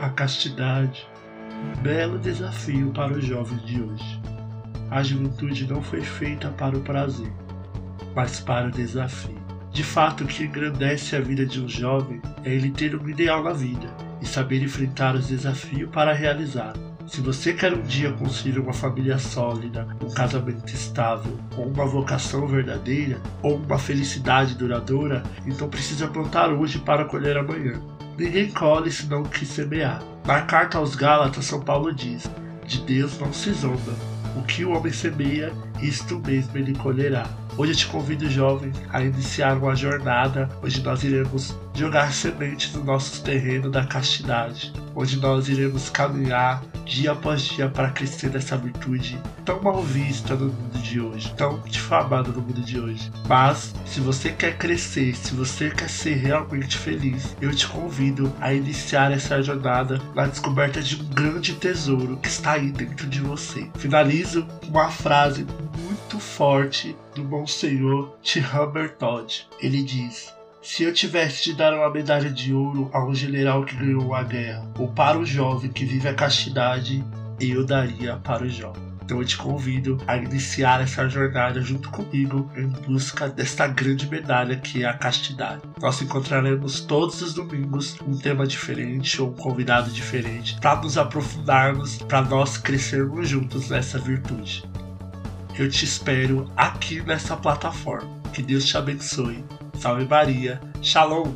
A castidade, um belo desafio para os jovens de hoje. A juventude não foi feita para o prazer, mas para o desafio. De fato, o que engrandece a vida de um jovem é ele ter um ideal na vida e saber enfrentar os desafios para realizá-lo. Se você quer um dia construir uma família sólida, um casamento estável, ou uma vocação verdadeira, ou uma felicidade duradoura, então precisa plantar hoje para colher amanhã. Ninguém colhe senão o que semear. Na carta aos Gálatas, São Paulo diz: De Deus não se zomba. O que o homem semeia, isto mesmo ele colherá. Hoje eu te convido, jovem, a iniciar uma jornada onde nós iremos jogar sementes no nosso terreno da castidade, onde nós iremos caminhar dia após dia para crescer nessa virtude tão mal vista no mundo de hoje, tão difamada no mundo de hoje. Mas, se você quer crescer, se você quer ser realmente feliz, eu te convido a iniciar essa jornada na descoberta de um grande tesouro que está aí dentro de você. Finalizo com uma frase forte do bom senhor T. Humbert Todd. Ele diz: se eu tivesse de dar uma medalha de ouro a um general que ganhou a guerra, ou para o jovem que vive a castidade, eu daria para o jovem. Então eu te convido a iniciar essa jornada junto comigo em busca desta grande medalha que é a castidade. Nós encontraremos todos os domingos um tema diferente ou um convidado diferente para nos aprofundarmos, para nós crescermos juntos nessa virtude. Eu te espero aqui nessa plataforma. Que Deus te abençoe. Salve Maria. Shalom.